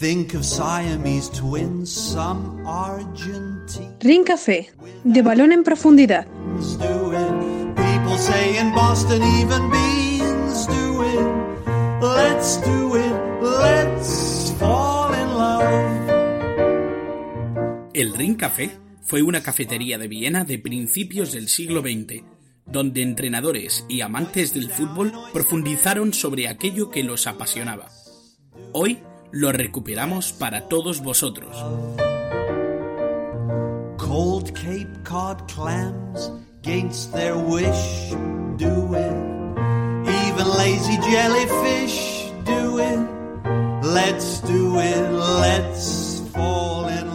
Think of Siamese twins, some Argentine. Ring Café, de balón en profundidad. do it. People say in Boston even beans do it. Let's do it. Let's fall in love. El Ring Café fue una cafetería de Viena de principios del siglo XX, donde entrenadores y amantes del fútbol profundizaron sobre aquello que los apasionaba. Hoy lo recuperamos para todos vosotros. Cold Cape Cod clams, against their wish, do it. Even lazy jellyfish, do it. Let's do it. Let's fall in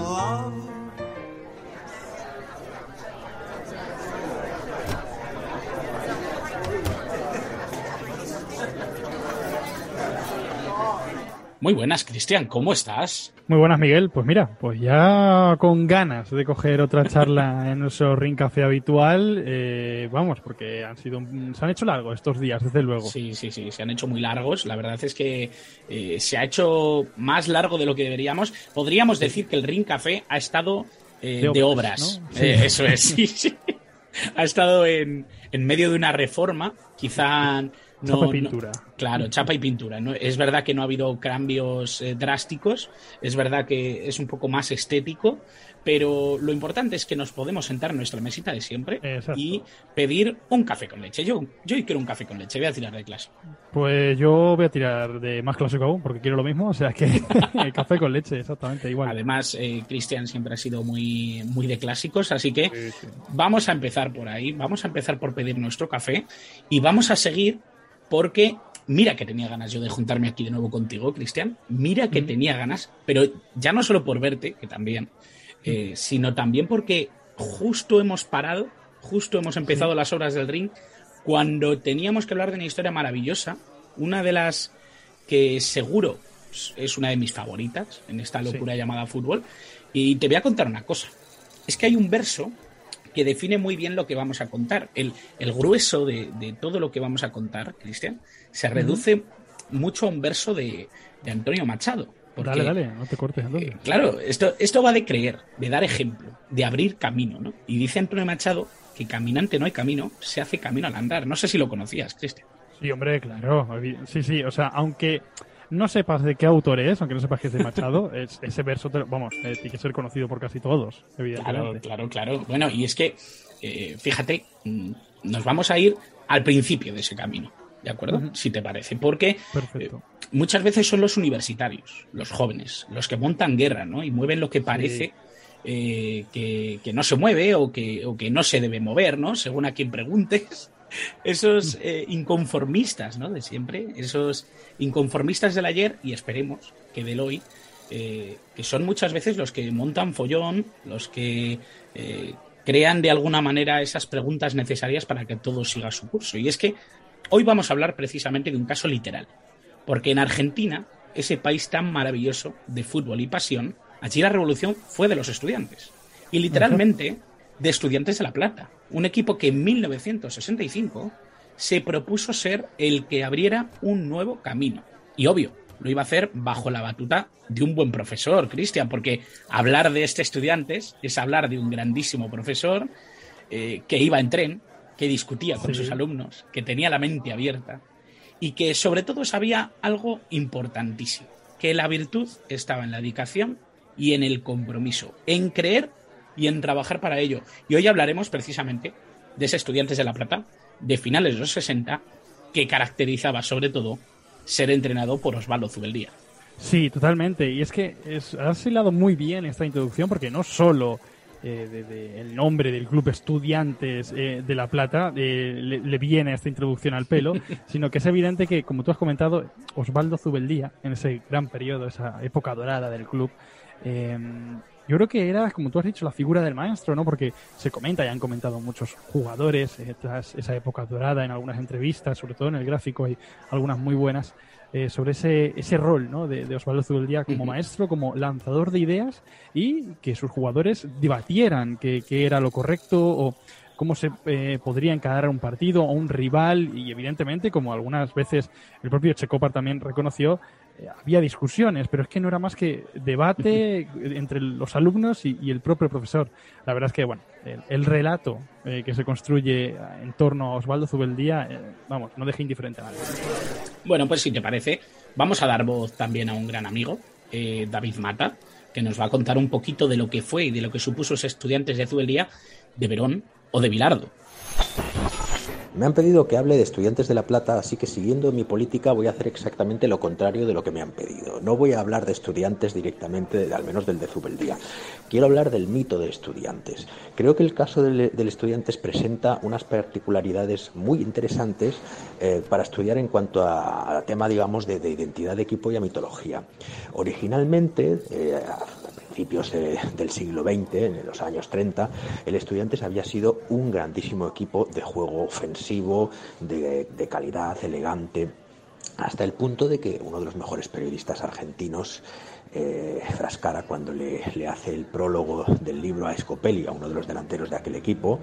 Muy buenas, Cristian, ¿cómo estás? Muy buenas, Miguel. Pues mira, pues ya con ganas de coger otra charla en nuestro Ring Café habitual. eh, vamos, porque han sido, se han hecho largos estos días, desde luego. Sí, sí, sí, se han hecho muy largos. La verdad es que eh, se ha hecho más largo de lo que deberíamos. Podríamos decir que el Ring Café ha estado eh, De de, obras, obras. ¿no? Sí. Eh, eso es, sí, sí. Ha estado en, en medio de una reforma, quizá no, Chapa y no- pintura. claro, chapa y pintura. ¿no? Es verdad que no ha habido cambios eh, drásticos, es verdad que es un poco más estético, pero lo importante es que nos podemos sentar en nuestra mesita de siempre Exacto. y pedir un café con leche. Yo, yo hoy quiero un café con leche, voy a tirar de clase. Pues yo voy a tirar de más clásico aún, porque quiero lo mismo. O sea que café con leche, exactamente, igual. Además, eh, Cristian siempre ha sido muy, muy de clásicos, así que Sí, sí. vamos a empezar por ahí, vamos a empezar por pedir nuestro café y vamos a seguir porque mira que tenía ganas yo de juntarme aquí de nuevo contigo, Cristian, mira que tenía ganas, pero ya no solo por verte, que también, eh, sino también porque justo hemos parado, justo hemos empezado las obras del ring cuando teníamos que hablar de una historia maravillosa, una de las que seguro es una de mis favoritas en esta locura llamada fútbol. Y te voy a contar una cosa. Es que hay un verso que define muy bien lo que vamos a contar. El, el grueso de, de todo lo que vamos a contar, Cristian, se reduce mucho a un verso de, de Antonio Machado. Porque, Dale, dale, no te cortes eh, claro, esto, esto va de creer, de dar ejemplo, de abrir camino, ¿no? Y dice Antonio Machado que caminante no hay camino, se hace camino al andar. No sé si lo conocías, Cristian. Sí, hombre, claro. Sí, sí, o sea, aunque no sepas de qué autor es, aunque no sepas que es de Machado, es- ese verso, te vamos, eh, tiene que ser conocido por casi todos, Claro, evidentemente. claro, claro. Bueno, y es que, eh, fíjate, mm, nos vamos a ir al principio de ese camino, ¿de acuerdo? Si te parece, porque Perfecto. eh, muchas veces son los universitarios, los jóvenes, los que montan guerra, ¿no? Y mueven lo que parece eh, que, que no se mueve o que, o que no se debe mover, ¿no? Según a quien preguntes. Esos eh, inconformistas, ¿no? De siempre, esos inconformistas del ayer y esperemos que del hoy, eh, que son muchas veces los que montan follón, los que eh, crean de alguna manera esas preguntas necesarias para que todo siga su curso. Y es que hoy vamos a hablar precisamente de un caso literal, porque en Argentina, ese país tan maravilloso de fútbol y pasión, allí la revolución fue de los estudiantes. Y literalmente de Estudiantes de La Plata, un equipo que en 1965 se propuso ser el que abriera un nuevo camino. Y obvio, lo iba a hacer bajo la batuta de un buen profesor, Cristian, porque hablar de este estudiantes es hablar de un grandísimo profesor eh, que iba en tren, que discutía con Sí. sus alumnos, que tenía la mente abierta y que sobre todo sabía algo importantísimo, que la virtud estaba en la dedicación y en el compromiso, en creer y en trabajar para ello. Y hoy hablaremos precisamente de ese Estudiantes de La Plata de finales de los 60 que caracterizaba sobre todo ser entrenado por Osvaldo Zubeldía. Sí, totalmente. Y es que es, has hilado muy bien esta introducción porque no solo eh, de- de el nombre del Club Estudiantes eh, de La Plata eh, le, le viene esta introducción al pelo, sino que es evidente que, como tú has comentado, Osvaldo Zubeldía, en ese gran periodo, esa época dorada del club, eh, yo creo que era, como tú has dicho, la figura del maestro, ¿no? Porque se comenta, y han comentado muchos jugadores eh, tras esa época dorada en algunas entrevistas, sobre todo en el gráfico hay algunas muy buenas, eh, sobre ese, ese rol ¿no? de, de Osvaldo Zubeldía como Ujú. maestro, como lanzador de ideas y que sus jugadores debatieran qué era lo correcto o cómo se eh, podría encarar un partido o un rival y evidentemente como algunas veces el propio Checopar también reconoció había discusiones, pero es que no era más que debate entre los alumnos y, el propio profesor. La verdad es que, bueno, el, relato eh, que se construye en torno a Osvaldo Zubeldía, eh, vamos, no deja indiferente a nadie. Bueno, pues si te parece, vamos a dar voz también a un gran amigo, David Mata, que nos va a contar un poquito de lo que fue y de lo que supuso los estudiantes de Zubeldía de Verón o de Bilardo. Me han pedido que hable de estudiantes de La Plata, así que siguiendo mi política voy a hacer exactamente lo contrario de lo que me han pedido. No voy a hablar de estudiantes directamente, al menos del de Zubeldía. Quiero hablar del mito de estudiantes. Creo que el caso del, estudiantes presenta unas particularidades muy interesantes eh, para estudiar en cuanto a, tema, digamos, de, identidad de equipo y a mitología. Originalmente, eh, principios del siglo XX, en los años 30, el Estudiantes había sido un grandísimo equipo de juego ofensivo, de, calidad, elegante, hasta el punto de que uno de los mejores periodistas argentinos, eh, Frascara, cuando le, le, hace el prólogo del libro a Scopelli, a uno de los delanteros de aquel equipo,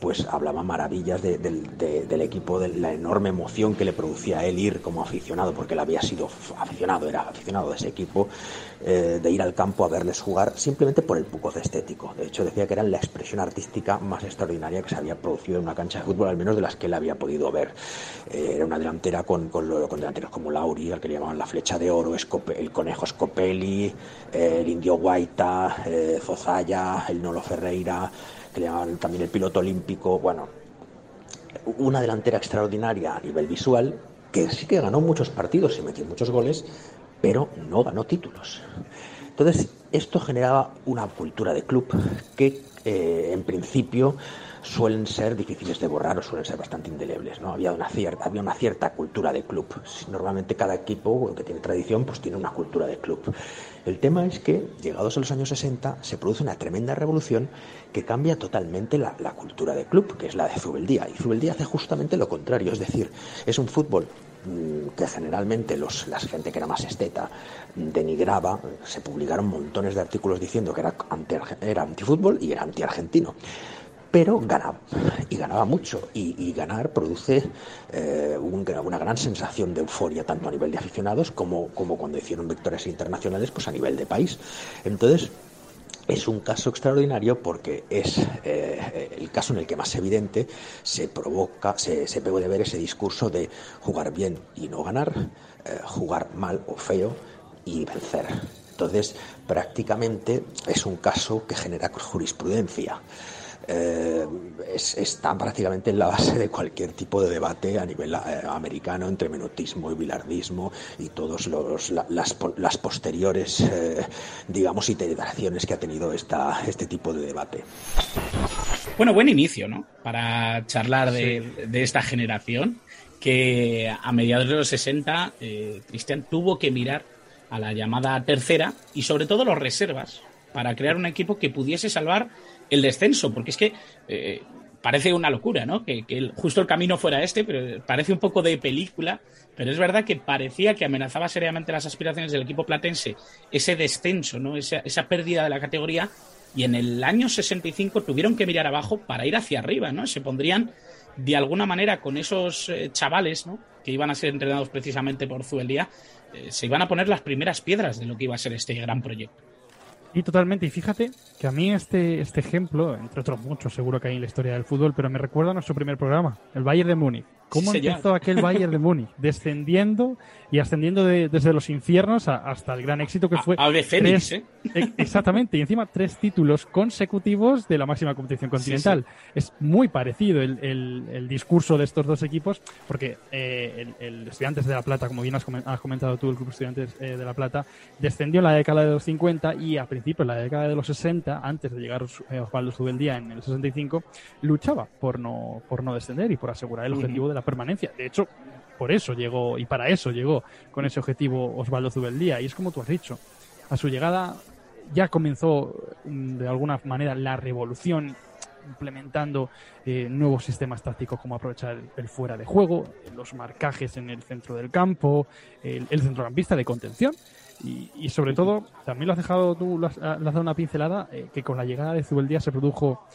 pues hablaba maravillas del equipo, de la enorme emoción que le producía a él ir como aficionado, porque él había sido aficionado, era aficionado de ese equipo, eh, de ir al campo a verles jugar simplemente por el de estético. De hecho, decía que eran la expresión artística más extraordinaria que se había producido en una cancha de fútbol, al menos de las que él había podido ver. Eh, era una delantera con, con, delanteros como Lauri, al que le llamaban la flecha de oro, el conejo Scopelli, eh, el indio Guaita, Zozaya, el Nolo Ferreira que le llamaban también el piloto olímpico, bueno, una delantera extraordinaria a nivel visual, que sí que ganó muchos partidos y metió muchos goles, pero no ganó títulos. Entonces, esto generaba una cultura de club que eh, en principio suelen ser difíciles de borrar o suelen ser bastante indelebles. ¿no? Había, una cierta, había una cierta cultura de club. Normalmente cada equipo que tiene tradición pues tiene una cultura de club. El tema es que, llegados a los años 60, se produce una tremenda revolución que cambia totalmente la, cultura de club, que es la de Zubeldía. Y Zubeldía hace justamente lo contrario, es decir, es un fútbol mm, que generalmente los, la gente que era más esteta denigraba, se publicaron montones de artículos diciendo que era, anti, era antifútbol y era anti-argentino pero ganaba y ganaba mucho y, ganar produce eh, una gran sensación de euforia tanto a nivel de aficionados como, como cuando hicieron victorias internacionales pues a nivel de país entonces es un caso extraordinario porque es eh, el caso en el que más evidente se provoca, se, se puede ver ese discurso de jugar bien y no ganar, eh, jugar mal o feo y vencer. Entonces, prácticamente es un caso que genera jurisprudencia eh, está prácticamente en la base de cualquier tipo de debate a nivel eh, americano entre menotismo y bilardismo y todos los las, posteriores eh, digamos iteraciones que ha tenido esta, este tipo de debate. Bueno, buen inicio, ¿no? Para charlar de, de esta generación que a mediados de los 60 eh, Cristian tuvo que mirar a la llamada tercera y sobre todo los reservas para crear un equipo que pudiese salvar el descenso, porque es que eh, parece una locura, ¿no? Que, justo el camino fuera este, pero parece un poco de película, pero es verdad que parecía que amenazaba seriamente las aspiraciones del equipo platense ese descenso, ¿no? Esa, esa pérdida de la categoría, y en el año 65 tuvieron que mirar abajo para ir hacia arriba, ¿no? Se pondrían de alguna manera con esos eh, chavales, ¿no? Que iban a ser entrenados precisamente por Zubeldía, eh, se iban a poner las primeras piedras de lo que iba a ser este gran proyecto. Y totalmente, y fíjate que a mí este, este ejemplo, entre otros muchos seguro que hay en la historia del fútbol, pero me recuerda a nuestro primer programa, el Bayern de Múnich. ¿Cómo empezó aquel Bayern de Múnich? Descendiendo y ascendiendo desde los infiernos hasta el gran éxito que fue. A, de Fénix, ¿eh? Exactamente, y encima tres títulos consecutivos de la máxima competición continental. Es muy parecido el, el, discurso de estos dos equipos, porque eh, el, Estudiantes de La Plata, como bien has comentado tú, el Club Estudiantes eh, de La Plata, descendió en la década de los 50 y a principios en la década de los 60, antes de llegar eh, Osvaldo Zubeldía en el 65, luchaba por no, por no descender y por asegurar el objetivo de la permanencia. De hecho, por eso llegó y para eso llegó con ese objetivo Osvaldo Zubeldía. Y es como tú has dicho, a su llegada ya comenzó mm, de alguna manera la revolución implementando eh, nuevos sistemas tácticos como aprovechar el, fuera de juego, los marcajes en el centro del campo, el, centrocampista de contención y, sobre todo, también lo has dejado tú, lo has, dado una pincelada, eh, que con la llegada de Zubeldía se produjo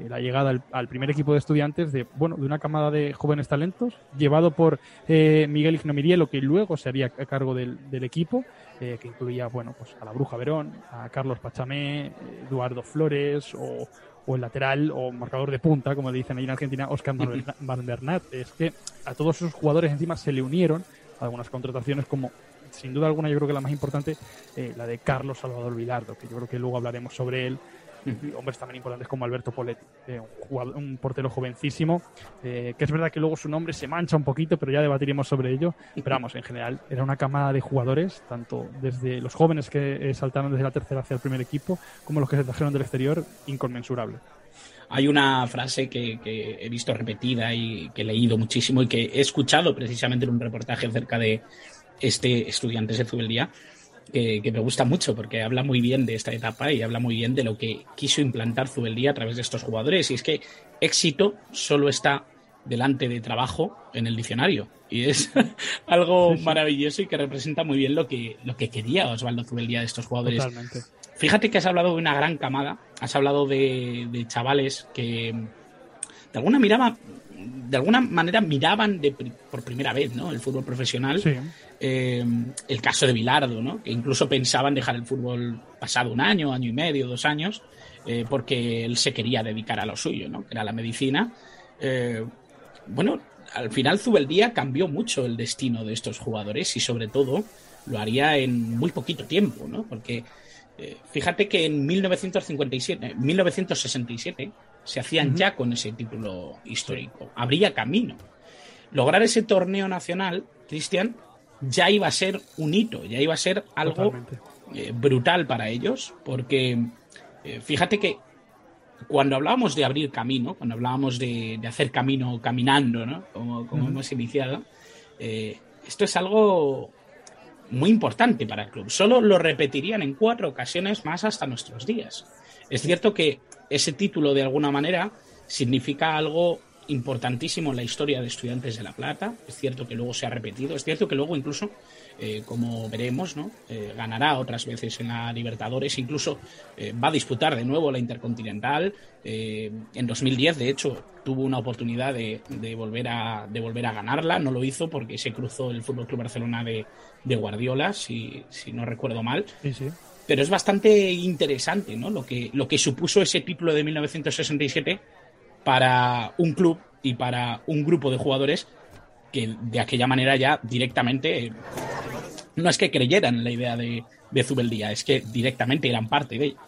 eh, la llegada al, primer equipo de estudiantes de, bueno, de una camada de jóvenes talentos, llevado por eh, Miguel Ignomirielo, que luego se haría a cargo del, equipo, que incluía, bueno, pues a la Bruja Verón, a Carlos Pachamé, Eduardo Flores o, o el lateral o marcador de punta, como le dicen ahí en Argentina, Oscar Van Bernat. Es que a todos esos jugadores encima se le unieron algunas contrataciones como sin duda alguna yo creo que la más importante, eh, la de Carlos Salvador Vilardo, que yo creo que luego hablaremos sobre él. hombres también importantes como Alberto Poletti, eh, un, portero jovencísimo, eh, que es verdad que luego su nombre se mancha un poquito, pero ya debatiremos sobre ello. Pero vamos, en general, era una camada de jugadores, tanto desde los jóvenes que saltaron desde la tercera hacia el primer equipo, como los que se trajeron del exterior, inconmensurable. Hay una frase que, he visto repetida y que he leído muchísimo y que he escuchado precisamente en un reportaje acerca de, este Estudiantes de Zubeldía, que, que, me gusta mucho porque habla muy bien de esta etapa y habla muy bien de lo que quiso implantar Zubeldía a través de estos jugadores. Y es que éxito solo está delante de trabajo en el diccionario. Y es algo maravilloso y que representa muy bien lo que, lo que quería Osvaldo Zubeldía de estos jugadores. Fíjate que has hablado de una gran camada, has hablado de, de chavales que de alguna miraba, de alguna manera miraban de, por primera vez ¿no? el fútbol profesional. Eh, el caso de Bilardo, ¿no? que incluso pensaban dejar el fútbol pasado un año, año y medio, dos años, eh, porque él se quería dedicar a lo suyo, ¿no? que era la medicina. Eh, bueno, al final Zubeldía cambió mucho el destino de estos jugadores y sobre todo lo haría en muy poquito tiempo, ¿no? porque fíjate que en 1957, 1967 se hacían ya con ese título histórico. Habría camino. Lograr ese torneo nacional, Cristian, ya iba a ser un hito, ya iba a ser algo eh, brutal para ellos, porque eh, fíjate que cuando hablábamos de abrir camino, cuando hablábamos de, hacer camino caminando, ¿no? como, hemos iniciado, eh, esto es algo muy importante para el club. Solo lo repetirían en cuatro ocasiones más hasta nuestros días. Es cierto que ese título, de alguna manera, significa algo importantísimo en la historia de Estudiantes de La Plata. Es cierto que luego se ha repetido, es cierto que luego incluso, eh, como veremos, ¿no? Eh, ganará otras veces en la Libertadores, incluso eh, va a disputar de nuevo la Intercontinental. en 2010, de hecho, tuvo una oportunidad de, volver a, de volver a ganarla, no lo hizo porque se cruzó el Fútbol Club Barcelona de, Guardiola, si, si, no recuerdo mal. Pero es bastante interesante ¿no? lo, que, lo que supuso ese título de 1967 para un club y para un grupo de jugadores que de aquella manera ya directamente no es que creyeran la idea de, de Zubeldía, es que directamente eran parte de ella.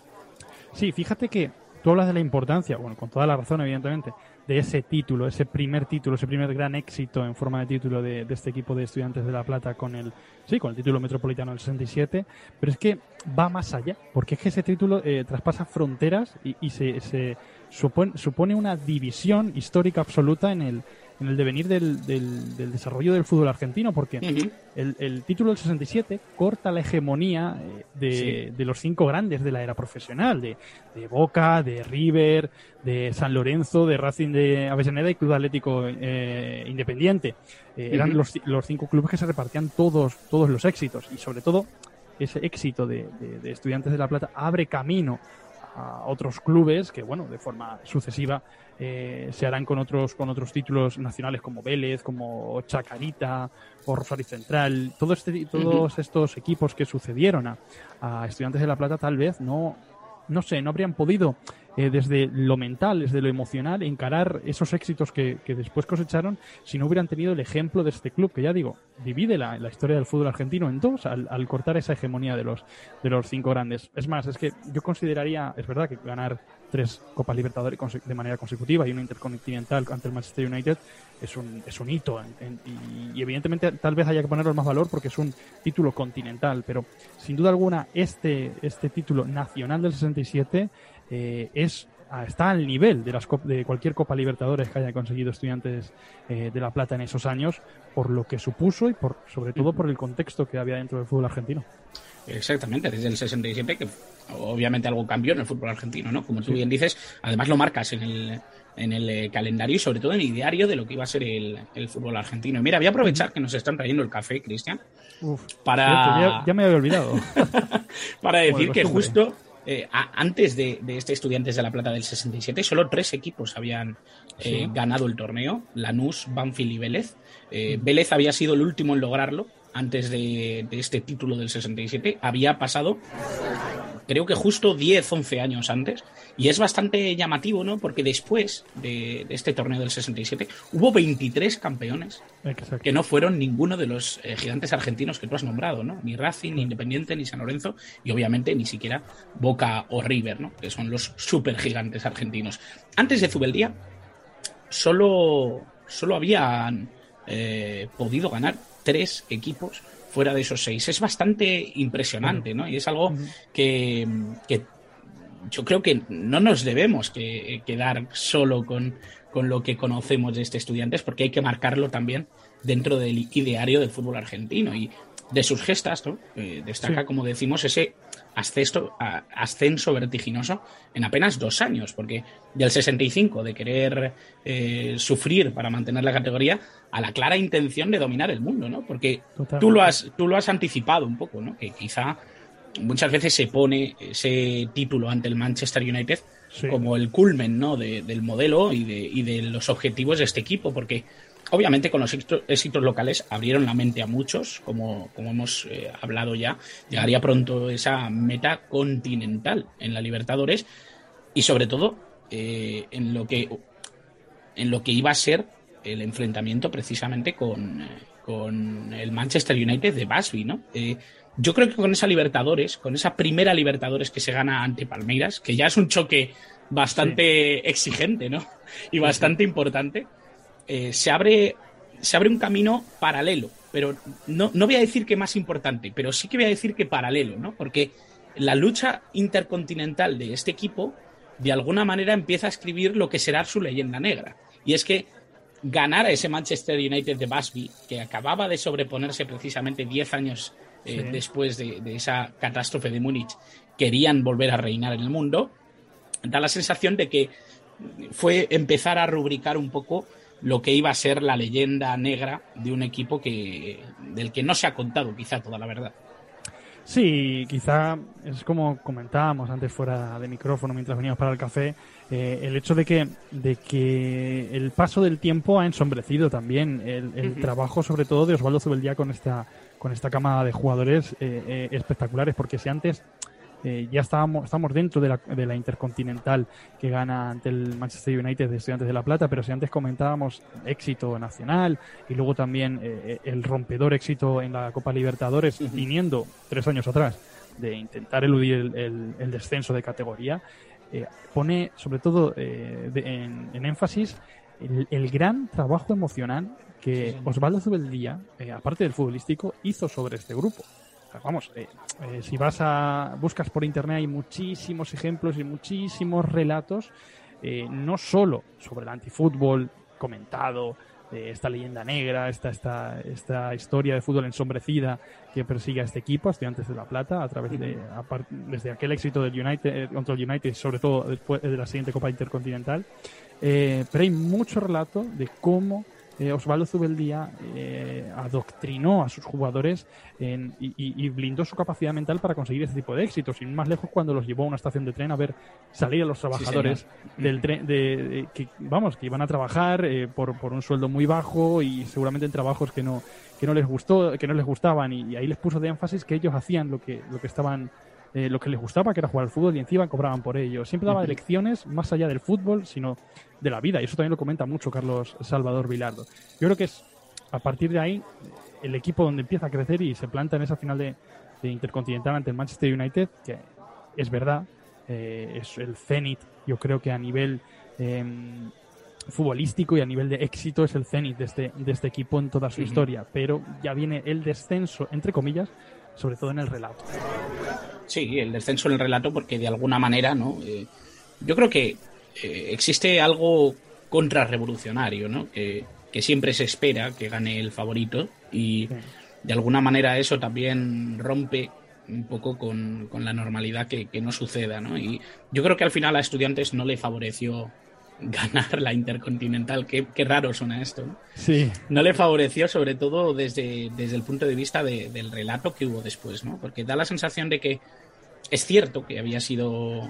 Sí, fíjate que tú hablas de la importancia, bueno, con toda la razón, evidentemente, de ese título, ese primer título, ese primer gran éxito en forma de título de, este equipo de estudiantes de La Plata con el, sí, con el título metropolitano del 67, pero es que va más allá, porque es que ese título eh, traspasa fronteras y, y se, se supone, supone una división histórica absoluta en el, en el devenir del, del, desarrollo del fútbol argentino, porque el, el, título del 67 corta la hegemonía eh, de, de, los cinco grandes de la era profesional, de, de, Boca, de River, de San Lorenzo, de Racing de Avellaneda y Club Atlético eh, Independiente. Eh, eran los, los, cinco clubes que se repartían todos, todos los éxitos. Y sobre todo ese éxito de, de Estudiantes de La Plata abre camino a otros clubes que, bueno, de forma sucesiva eh, se harán con otros, con otros títulos nacionales como Vélez, como Chacarita o Rosario Central. Todo este, todos estos equipos que sucedieron a, a Estudiantes de La Plata tal vez no, no sé, no habrían podido eh, desde lo mental, desde lo emocional, encarar esos éxitos que, después cosecharon si no hubieran tenido el ejemplo de este club, que ya digo, divide la, historia del fútbol argentino en dos al, cortar esa hegemonía de los, de los cinco grandes. Es más, es que yo consideraría, es verdad que ganar tres Copas Libertadores de manera consecutiva y una intercontinental ante el Manchester United es un, es un hito. y, evidentemente tal vez haya que ponerlo más valor porque es un título continental, pero sin duda alguna este, este título nacional del 67 eh, es ah, está al nivel de, las de cualquier Copa Libertadores que haya conseguido estudiantes eh, de La Plata en esos años, por lo que supuso y por sobre todo por el contexto que había dentro del fútbol argentino. Exactamente, desde el 67, que obviamente algo cambió en el fútbol argentino, ¿no? Como tú bien dices, además lo marcas en el, en el eh, calendario y sobre todo en el diario de lo que iba a ser el, fútbol argentino. mira, voy a aprovechar que nos están trayendo el café, Cristian, para... Ya, me había olvidado. para decir que justo eh, antes de, este Estudiantes de la Plata del 67, solo tres equipos habían eh, ganado el torneo, Lanús, Banfield y Vélez. Eh, Vélez había sido el último en lograrlo antes de, de, este título del 67. Había pasado creo que justo 10, 11 años antes. Y es bastante llamativo, ¿no? Porque después de, este torneo del 67 hubo 23 campeones que no fueron ninguno de los eh, gigantes argentinos que tú has nombrado, ¿no? Ni Racing, ni Independiente, ni San Lorenzo y obviamente ni siquiera Boca o River, ¿no? Que son los super gigantes argentinos. Antes de Zubeldía solo, solo habían eh, podido ganar tres equipos fuera de esos seis. Es bastante impresionante, ¿no? Y es algo que, yo creo que no nos debemos que, quedar solo con, con lo que conocemos de este estudiantes, porque hay que marcarlo también dentro del ideario del fútbol argentino. Y de sus gestas, ¿no? Eh, destaca, como decimos, ese ascenso, ascenso vertiginoso en apenas dos años, porque del 65 de querer eh, sufrir para mantener la categoría a la clara intención de dominar el mundo, ¿no? Porque tú lo, has, tú lo has anticipado un poco, ¿no? Que quizá muchas veces se pone ese título ante el Manchester United como el culmen, ¿no? del modelo y de, y de los objetivos de este equipo, porque Obviamente con los éxitos locales abrieron la mente a muchos, como, como hemos eh, hablado ya. Llegaría pronto esa meta continental en la Libertadores y sobre todo eh, en, lo que, en lo que iba a ser el enfrentamiento precisamente con, con el Manchester United de Basby, ¿no? Eh, yo creo que con esa Libertadores, con esa primera Libertadores que se gana ante Palmeiras, que ya es un choque bastante exigente, ¿no? Y bastante importante eh, se, abre, se abre un camino paralelo, pero no, no voy a decir que más importante, pero sí que voy a decir que paralelo, ¿no? Porque la lucha intercontinental de este equipo de alguna manera empieza a escribir lo que será su leyenda negra. Y es que ganar a ese Manchester United de Busby, que acababa de sobreponerse precisamente 10 años eh, después de, de, esa catástrofe de Múnich, querían volver a reinar en el mundo, da la sensación de que fue empezar a rubricar un poco lo que iba a ser la leyenda negra de un equipo que del que no se ha contado quizá toda la verdad. Sí, quizá es como comentábamos antes fuera de micrófono mientras veníamos para el café, eh, el hecho de que, de que el paso del tiempo ha ensombrecido también el, trabajo sobre todo de Osvaldo Zubeldía con esta, con esta cama de jugadores eh, eh, espectaculares, porque si antes eh, ya estábamos, estamos dentro de la, de la Intercontinental que gana ante el Manchester United de Estudiantes de La Plata, pero si antes comentábamos éxito nacional y luego también eh, eh, el rompedor éxito en la Copa Libertadores, viniendo tres años atrás de intentar eludir el, descenso de categoría, pone sobre todo en, énfasis el, gran trabajo emocional que Osvaldo Zubeldía, aparte del futbolístico, hizo sobre este grupo vamos, eh, eh, si vas a buscas por internet hay muchísimos ejemplos y muchísimos relatos, eh, no solo sobre el antifútbol comentado, esta leyenda negra, esta, esta, esta historia de fútbol ensombrecida que persigue a este equipo, Estudiantes de La Plata, a través de, desde aquel éxito del United, contra el United, sobre todo después de la siguiente Copa Intercontinental. pero hay mucho relato de cómo eh, Osvaldo Zubeldía eh, adoctrinó a sus jugadores y, blindó su capacidad mental para conseguir ese tipo de éxitos. Sin más lejos, cuando los llevó a una estación de tren a ver salir a los trabajadores del tren, de, que, vamos, que iban a trabajar eh, por, un sueldo muy bajo y seguramente en trabajos que no, que no les gustó, que no les gustaban y, ahí les puso de énfasis que ellos hacían lo que, lo que estaban eh, lo que les gustaba, que era jugar al fútbol, y encima cobraban por ello. Siempre daba lecciones más allá del fútbol, sino de la vida. Y eso también lo comenta mucho Carlos Salvador Vilardo. Yo creo que es a partir de ahí el equipo donde empieza a crecer y se planta en esa final de, Intercontinental ante el Manchester United, que es verdad, eh, es el cenit, yo creo que a nivel em, futbolístico y a nivel de éxito es el cenit de este, de este equipo en toda su historia, pero ya viene el descenso, entre comillas, sobre todo en el relato. Sí, el descenso en el relato porque de alguna manera, ¿no? Eh, yo creo que eh, existe algo contrarrevolucionario, ¿no? Que, siempre se espera que gane el favorito y de alguna manera eso también rompe un poco con, la normalidad que, que, no suceda, ¿no? Y yo creo que al final a estudiantes no le favoreció ganar la Intercontinental. Qué, raro suena esto. ¿no? Sí. No le favoreció, sobre todo desde, desde el punto de vista del relato que hubo después, ¿no? Porque da la sensación de que es cierto que había sido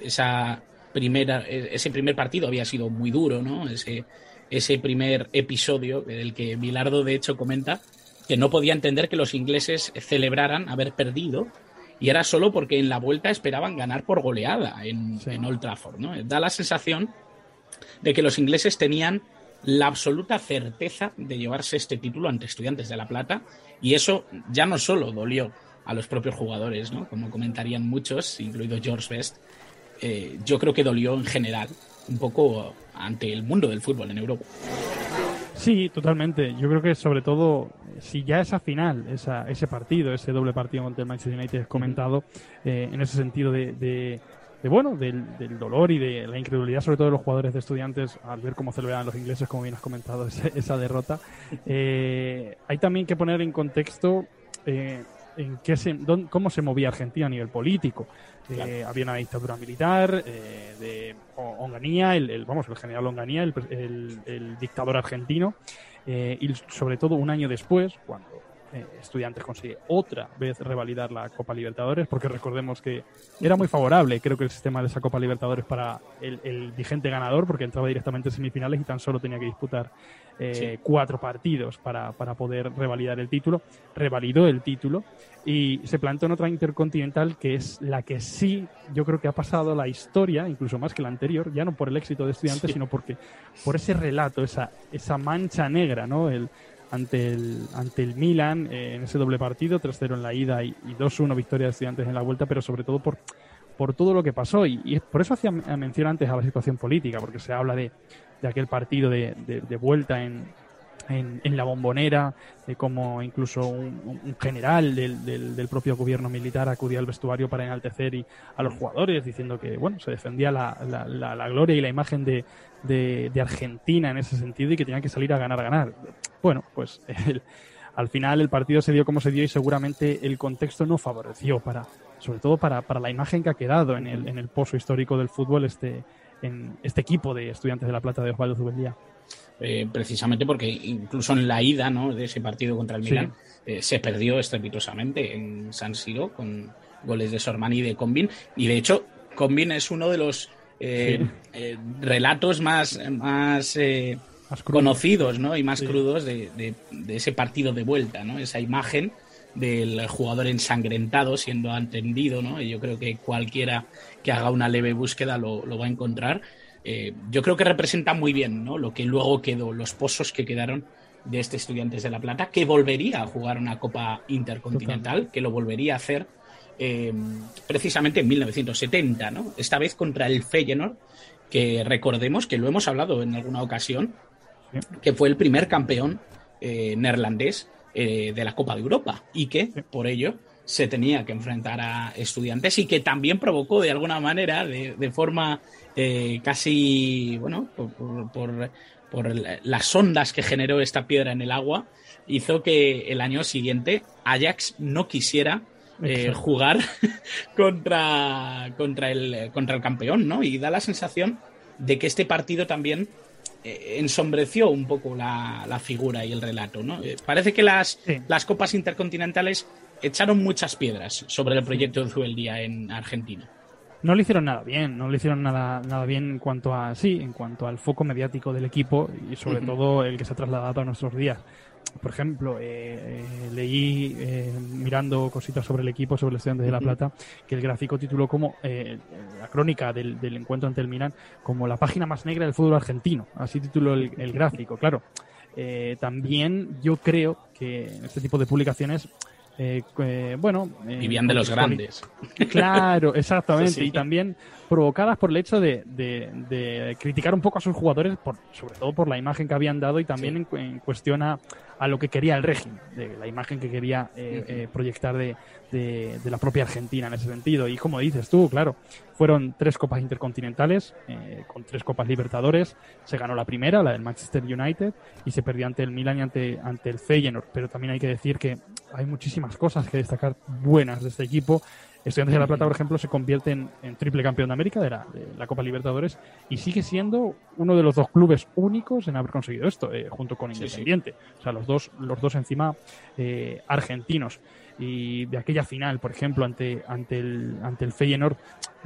esa primera, ese primer partido había sido muy duro, ¿no? Ese, ese primer episodio del que Bilardo de hecho comenta que no podía entender que los ingleses celebraran haber perdido y era solo porque en la vuelta esperaban ganar por goleada en, Old Trafford. ¿no? Da la sensación de que los ingleses tenían la absoluta certeza de llevarse este título ante Estudiantes de La Plata y eso ya no solo dolió a los propios jugadores, ¿no? como comentarían muchos, incluido George Best, eh, yo creo que dolió en general un poco ante el mundo del fútbol en Europa. Sí, totalmente. Yo creo que sobre todo, si ya esa final, esa, ese partido, ese doble partido contra el Manchester United es comentado, eh, en ese sentido de, de, bueno, del, dolor y de la incredulidad, sobre todo de los jugadores de estudiantes, al ver cómo celebraban los ingleses, como bien has comentado, esa, derrota. Eh, hay también que poner en contexto eh, en qué se, cómo se movía Argentina a nivel político. Eh, había una dictadura militar eh, de Onganía, el, vamos, el general Onganía, el, dictador argentino, eh, y sobre todo un año después, cuando Estudiantes consigue otra vez revalidar la Copa Libertadores, porque recordemos que era muy favorable, creo que el sistema de esa Copa Libertadores para el, vigente ganador, porque entraba directamente en semifinales y tan solo tenía que disputar cuatro partidos para, para poder revalidar el título. Revalidó el título y se planteó en otra intercontinental que es la que sí yo creo que ha pasado la historia, incluso más que la anterior, ya no por el éxito de estudiantes, sino porque por ese relato, esa, esa mancha negra, ¿no? El, ante el, ante el Milan eh, en ese doble partido, 3-0 en la ida y, 2-1 victoria de estudiantes en la vuelta, pero sobre todo por, por todo lo que pasó. Y, por eso hacía mención antes a la situación política, porque se habla de, de aquel partido de, de vuelta en, en, la bombonera, de cómo incluso un, general del, del, propio gobierno militar acudía al vestuario para enaltecer y, a los jugadores, diciendo que bueno se defendía la, la, la, gloria y la imagen de, de, Argentina en ese sentido y que tenía que salir a ganar, a ganar. Bueno, pues al final el partido se dio como se dio y seguramente el contexto no favoreció para, sobre todo para, para la imagen que ha quedado en el, en el pozo histórico del fútbol este, en este equipo de estudiantes de La Plata de Osvaldo Zubeldía. Eh, precisamente porque incluso en la ida ¿no? de ese partido contra el Milan eh, se perdió estrepitosamente en San Siro con goles de Sormani y de Combin y de hecho Combin es uno de los eh, relatos más, más, conocidos ¿no? y más crudos de, de, ese partido de vuelta, ¿no? esa imagen del jugador ensangrentado siendo atendido, ¿no? Y yo creo que cualquiera que haga una leve búsqueda lo, lo va a encontrar. Eh, yo creo que representa muy bien ¿no? lo que luego quedó, los pozos que quedaron de este Estudiantes de La Plata, que volvería a jugar una Copa Intercontinental, que lo volvería a hacer eh, precisamente en 1970, ¿no? esta vez contra el Feyenoord, que recordemos que lo hemos hablado en alguna ocasión, que fue el primer campeón eh, neerlandés de la Copa de Europa y que por ello se tenía que enfrentar a estudiantes y que también provocó de alguna manera, de, forma eh, casi, bueno, por, por, las ondas que generó esta piedra en el agua, hizo que el año siguiente Ajax no quisiera eh, jugar contra, contra, el, contra el campeón, ¿no? Y da la sensación de que este partido también eh, ensombreció un poco la, la, figura y el relato, ¿no? parece que las, las copas intercontinentales echaron muchas piedras sobre el proyecto de Zubeldía en Argentina. No le hicieron nada bien, no le hicieron nada, nada bien en cuanto a sí, en cuanto al foco mediático del equipo y sobre todo el que se ha trasladado a nuestros días. Por ejemplo, eh, eh, leí eh, mirando cositas sobre el equipo, sobre el Estudiantes de La Plata, que el gráfico tituló como la crónica del, encuentro ante el Milan como la página más negra del fútbol argentino. Así tituló el, el gráfico. Claro, también yo creo que en este tipo de publicaciones eh, eh, bueno. Eh, Vivían de los grandes. Claro, exactamente. Y también provocadas por el hecho de, criticar un poco a sus jugadores, por, sobre todo por la imagen que habían dado y también en, cuestión a, lo que quería el régimen, de la imagen que quería proyectar de, de, la propia Argentina en ese sentido. Y como dices tú, claro, fueron tres copas intercontinentales, eh, con tres copas Libertadores. Se ganó la primera, la del Manchester United, y se perdió ante el Milan y ante, ante el Feyenoord. Pero también hay que decir que hay muchísimas cosas que destacar buenas de este equipo. Estudiantes de La Plata, por ejemplo, se convierte en, triple campeón de América de la, Copa Libertadores y sigue siendo uno de los dos clubes únicos en haber conseguido esto, eh, junto con Independiente. O sea, los dos, los dos encima eh, argentinos. Y de aquella final, por ejemplo, ante, ante, el, ante el Feyenoord.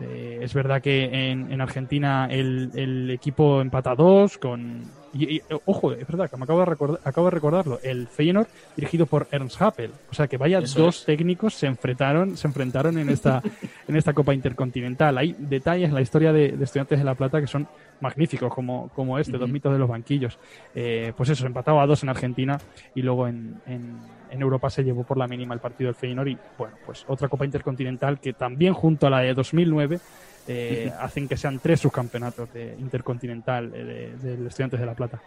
Eh, es verdad que en, en Argentina el, el, equipo empata dos con... Y, ojo, es verdad que me acabo de, recordar, acabo de recordarlo. El Feyenoord dirigido por Ernst Happel. O sea que vaya Eso dos es. técnicos se enfrentaron, se enfrentaron en esta, en esta Copa Intercontinental. Hay detalles en la historia de, de Estudiantes de La Plata que son magníficos como, como este, uh -huh. dos mitos de los banquillos. Eh, pues eso, empataba a dos en Argentina y luego en, en, en, Europa se llevó por la mínima el partido del Feyenoord y bueno, pues otra Copa Intercontinental que también junto a la de 2009 eh, hacen que sean tres subcampeonatos de Intercontinental eh, de, de, Estudiantes de La Plata.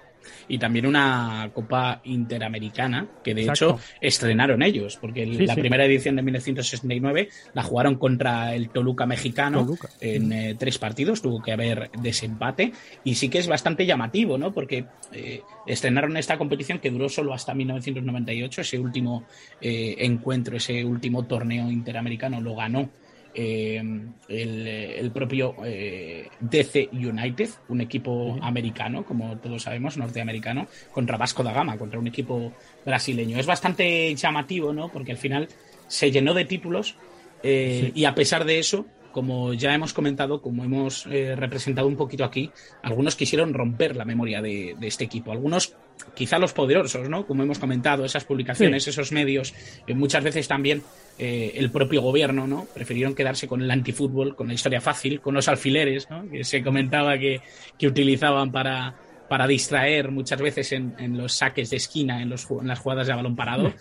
Y también una Copa Interamericana que de Exacto. hecho estrenaron ellos, porque sí, la sí. primera edición de 1969 la jugaron contra el Toluca mexicano Toluca. en eh, tres partidos, tuvo que haber desempate y sí que es bastante llamativo, ¿no? Porque eh, estrenaron esta competición que duró solo hasta 1998, ese último encuentro, ese último torneo interamericano lo ganó eh, el, el, propio eh, DC United, un equipo americano, como todos sabemos, norteamericano, contra Vasco da Gama, contra un equipo brasileño. Es bastante llamativo, ¿no? Porque al final se llenó de títulos eh, sí. y a pesar de eso, como ya hemos comentado, como hemos eh, representado un poquito aquí, algunos quisieron romper la memoria de, de, este equipo. Algunos, quizá los poderosos, ¿no? Como hemos comentado, esas publicaciones, sí. esos medios, eh, muchas veces también eh, el propio gobierno, ¿no? Prefirieron quedarse con el antifútbol, con la historia fácil, con los alfileres, ¿no? Que se comentaba que, que utilizaban para, para distraer muchas veces en, en, los saques de esquina, en, los, en las jugadas de balón parado.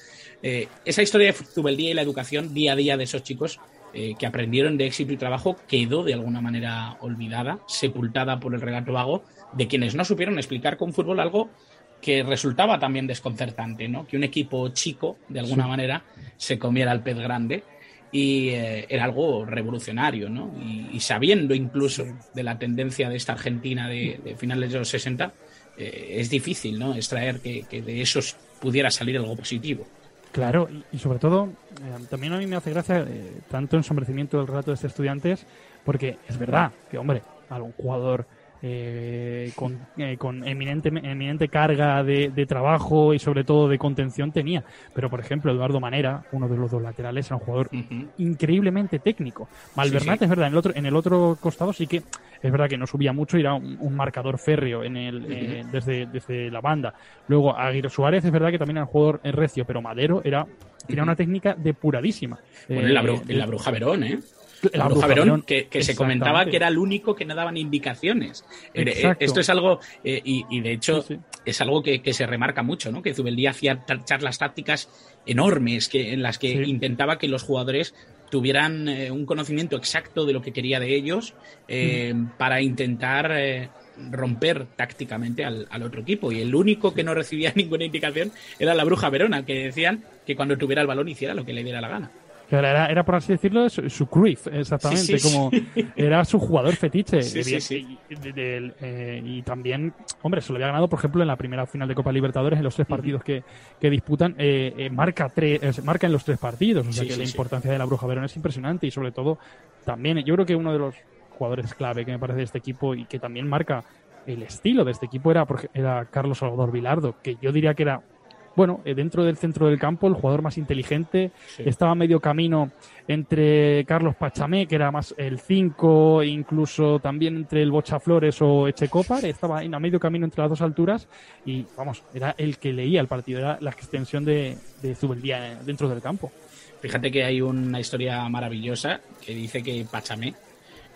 Eh, esa historia de Zubeldía y la educación día a día de esos chicos eh, que aprendieron de éxito y trabajo quedó de alguna manera olvidada, sepultada por el relato vago de quienes no supieron explicar con fútbol algo que resultaba también desconcertante, ¿no? Que un equipo chico, de alguna sí. manera, se comiera al pez grande y eh, era algo revolucionario, ¿no? Y, y sabiendo incluso sí. de la tendencia de esta Argentina de, de finales de los 60, eh, es difícil, ¿no? Extraer que, que de esos pudiera salir algo positivo. Claro, y, sobre todo, eh, también a mí me hace gracia eh, tanto ensombrecimiento del relato de estos estudiantes, porque es verdad que, hombre, algún jugador eh, con, eh, con eminente, eminente carga de, de, trabajo y sobre todo de contención tenía. Pero, por ejemplo, Eduardo Manera, uno de los dos laterales, era un jugador uh -huh. increíblemente técnico. Malvernat, sí, sí. es verdad, en el, otro, en el otro costado sí que es verdad que no subía mucho y era un, un marcador férreo en el, uh -huh. eh, desde, desde la banda. Luego, Aguirre Suárez es verdad que también era un jugador recio, pero Madero era, era una técnica depuradísima. Bueno, en, la, bru en la Bruja Verón, ¿eh? La Bruja Verón, que, que se comentaba que era el único que no daban indicaciones. Eh, eh, Exacto. Esto es algo, eh, y, y, de hecho sí, sí. es algo que, que, se remarca mucho, ¿no? Que Zubeldía hacía charlas tácticas enormes que, en las que sí. intentaba que los jugadores tuvieran eh, un conocimiento exacto de lo que quería de ellos mm. para intentar romper tácticamente al, al, otro equipo. Y el único que no recibía ninguna indicación era la Bruja Verona, que decían que cuando tuviera el balón hiciera lo que le diera la gana. Era, era, por así decirlo, su, su Cruyff, exactamente, sí, sí, como sí. era su jugador fetiche. Y, de, de, eh, y, también, hombre, se lo había ganado, por ejemplo, en la primera final de Copa Libertadores, en los tres partidos que, que disputan, eh, eh, marca, tres, marca en los tres partidos. O sea que la importancia de la Bruja Verón es impresionante y sobre todo, también, yo creo que uno de los jugadores clave que me parece de este equipo y que también marca el estilo de este equipo era, era Carlos Salvador Vilardo, que yo diría que era bueno, eh, dentro del centro del campo, el jugador más inteligente, sí. estaba a medio camino entre Carlos Pachamé, que era más el 5, incluso también entre el Bocha Flores o Echecopar, estaba a medio camino entre las dos alturas y, vamos, era el que leía el partido, era la extensión de, de Zubeldía dentro del campo. Fíjate que hay una historia maravillosa que dice que Pachamé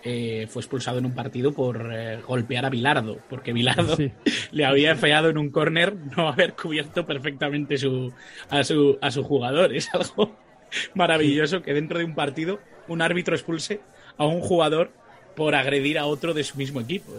eh, fue expulsado en un partido por eh, golpear a Bilardo, porque Bilardo sí. le había fallado en un córner no haber cubierto perfectamente su, a, su, a su jugador. Es algo maravilloso que dentro de un partido un árbitro expulse a un jugador por agredir a otro de su mismo equipo.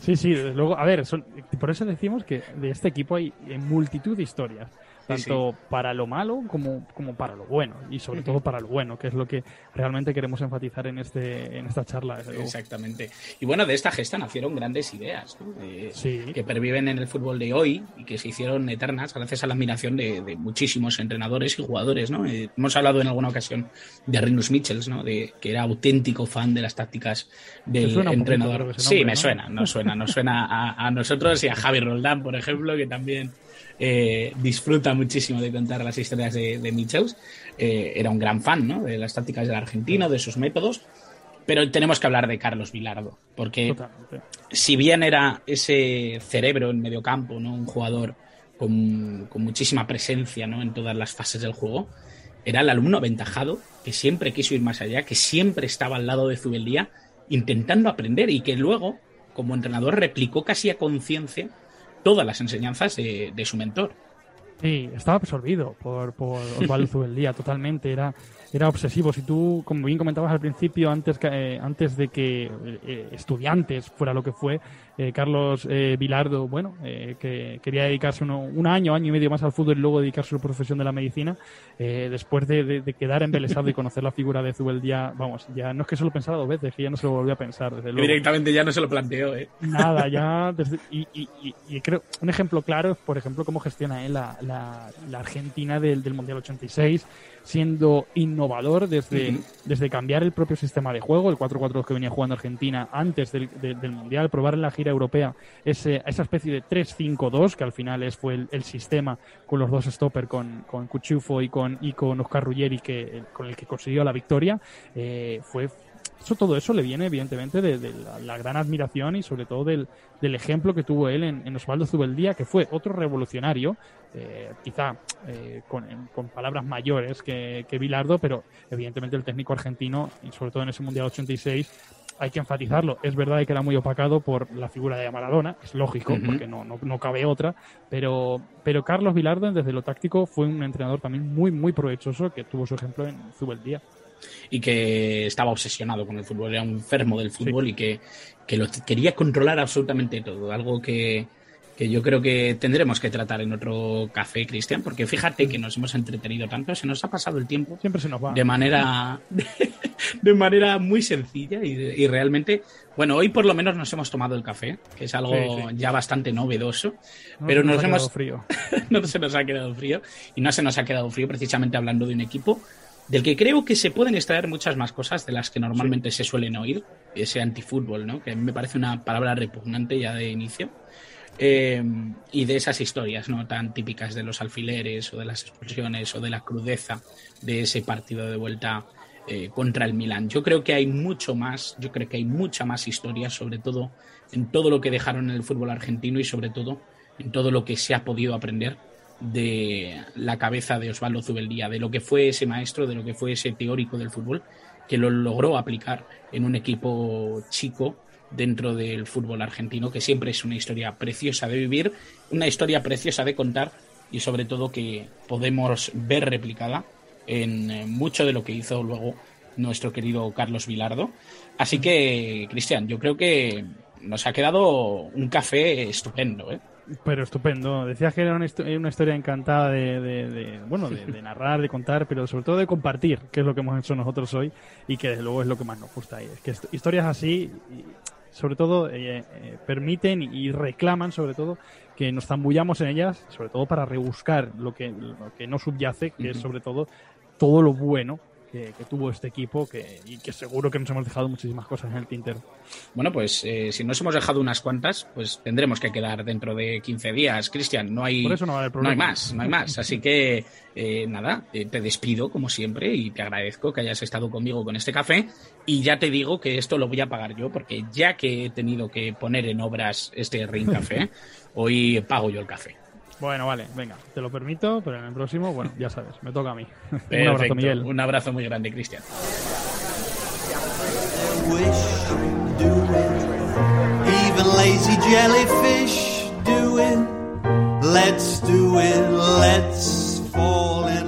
Sí, sí, luego. A ver, son, por eso decimos que de este equipo hay multitud de historias tanto sí, sí. para lo malo como, como para lo bueno y sobre uh -huh. todo para lo bueno, que es lo que realmente queremos enfatizar en, este, en esta charla. Exactamente. Y bueno, de esta gesta nacieron grandes ideas ¿no? eh, sí. que perviven en el fútbol de hoy y que se hicieron eternas gracias a la admiración de, de muchísimos entrenadores y jugadores. ¿no? Eh, hemos hablado en alguna ocasión de Rinus Michels, ¿no? de, que era auténtico fan de las tácticas del entrenador. Nombre, sí, me ¿no? suena, nos suena, nos suena a, a nosotros y a Javi Roldán, por ejemplo, que también eh, disfruta muchísimo de contar las historias de, de Michels. Eh, era un gran fan ¿no? de las tácticas del argentino, de sus métodos. Pero tenemos que hablar de Carlos Vilardo, porque Totalmente. si bien era ese cerebro en medio campo, ¿no? un jugador con, con muchísima presencia ¿no? en todas las fases del juego, era el alumno aventajado que siempre quiso ir más allá, que siempre estaba al lado de Zubeldía intentando aprender y que luego, como entrenador, replicó casi a conciencia todas las enseñanzas de, de su mentor. Sí, estaba absorbido por, por Osvaldo Zubeldía, totalmente. Era, era obsesivo. Si tú, como bien comentabas al principio, antes, que, eh, antes de que eh, eh, estudiantes fuera lo que fue, eh, Carlos eh, Vilardo, bueno, eh, que quería dedicarse uno- un año, año y medio más al fútbol y luego dedicarse a su profesión de la medicina, eh, después de, de- de quedar embelesado y conocer la figura de Zubeldía, vamos, ya no es que se lo pensara dos veces, que ya no se lo volvió a pensar, desde luego. Directamente ya no se lo planteó. ¿eh? Nada, ya. desde- y, y- y- y creo. Un ejemplo claro es, por ejemplo, cómo gestiona él la, la- la Argentina del, del Mundial 86, siendo innovador desde, desde cambiar el propio sistema de juego, el 4-4 que venía jugando Argentina antes del, de- del Mundial, probar en la gira europea ese, esa especie de 3-5-2, que al final es, fue el, sistema con los dos stopper, con, con Cuchufo y con, y con Oscar Ruggeri, que, con el que consiguió la victoria. eh, fue eso, todo eso le viene, evidentemente, de, la, gran admiración y sobre todo del, del ejemplo que tuvo él en, en Osvaldo Zubeldía, que fue otro revolucionario, eh, quizá eh, con, con palabras mayores que, que Bilardo, pero evidentemente el técnico argentino, y sobre todo en ese Mundial 86, hay que enfatizarlo. Es verdad que era muy opacado por la figura de Maradona, es lógico, porque no, no, no cabe otra, pero, pero Carlos Bilardo, desde lo táctico, fue un entrenador también muy, muy provechoso que tuvo su ejemplo en Zubeldía. y que estaba obsesionado con el fútbol, era un enfermo del fútbol y que, que lo quería controlar absolutamente todo, algo que, que yo creo que tendremos que tratar en otro café, Cristian, porque fíjate que nos hemos entretenido tanto, se nos ha pasado el tiempo Siempre se nos va. de manera de manera muy sencilla y, y realmente bueno hoy por lo menos nos hemos tomado el café que es algo Sí, sí. ya bastante novedoso No, pero se nos ha quedado hemos frío. no se nos ha quedado frío y no se nos ha quedado frío precisamente hablando de un equipo del que creo que se pueden extraer muchas más cosas de las que normalmente se suelen oír ese antifútbol no que a mí me parece una palabra repugnante ya de inicio eh, y de esas historias no tan típicas de los alfileres o de las expulsiones o de la crudeza de ese partido de vuelta eh, contra el Milan. Yo creo que hay mucho más, yo creo que hay mucha más historia, sobre todo en todo lo que dejaron en el fútbol argentino y sobre todo en todo lo que se ha podido aprender de la cabeza de Osvaldo Zubeldía, de lo que fue ese maestro, de lo que fue ese teórico del fútbol, que lo logró aplicar en un equipo chico dentro del fútbol argentino, que siempre es una historia preciosa de vivir, una historia preciosa de contar y sobre todo que podemos ver replicada en eh, mucho de lo que hizo luego nuestro querido Carlos Vilardo. Así que, Cristian, yo creo que nos ha quedado un café estupendo. ¿eh? Pero estupendo. Decías que era una, histo- una historia encantada de, de- de- bueno, de, de narrar, de contar, pero sobre todo de compartir, que es lo que hemos hecho nosotros hoy y que desde luego es lo que más nos gusta. Y es que historias así, sobre todo, eh, eh, permiten y reclaman, sobre todo, que nos zambullamos en ellas, sobre todo para rebuscar lo que, lo que no subyace, que es sobre todo todo lo bueno que, que tuvo este equipo que, y que seguro que nos hemos dejado muchísimas cosas en el tintero. Bueno, pues eh, si nos hemos dejado unas cuantas, pues tendremos que quedar dentro de 15 días, Cristian. No hay, Por eso no va a haber no hay más, no hay más. Así que eh, nada, eh, te despido como siempre y te agradezco que hayas estado conmigo con este café. Y ya te digo que esto lo voy a pagar yo, porque ya que he tenido que poner en obras este Ring Café, hoy pago yo el café. Bueno, vale, venga, te lo permito, pero en el próximo, bueno, ya sabes, me toca a mí. Un abrazo, Miguel. Un abrazo muy grande, Cristian. wish, do it. Even lazy jellyfish do it. Let's do it. Let's fall in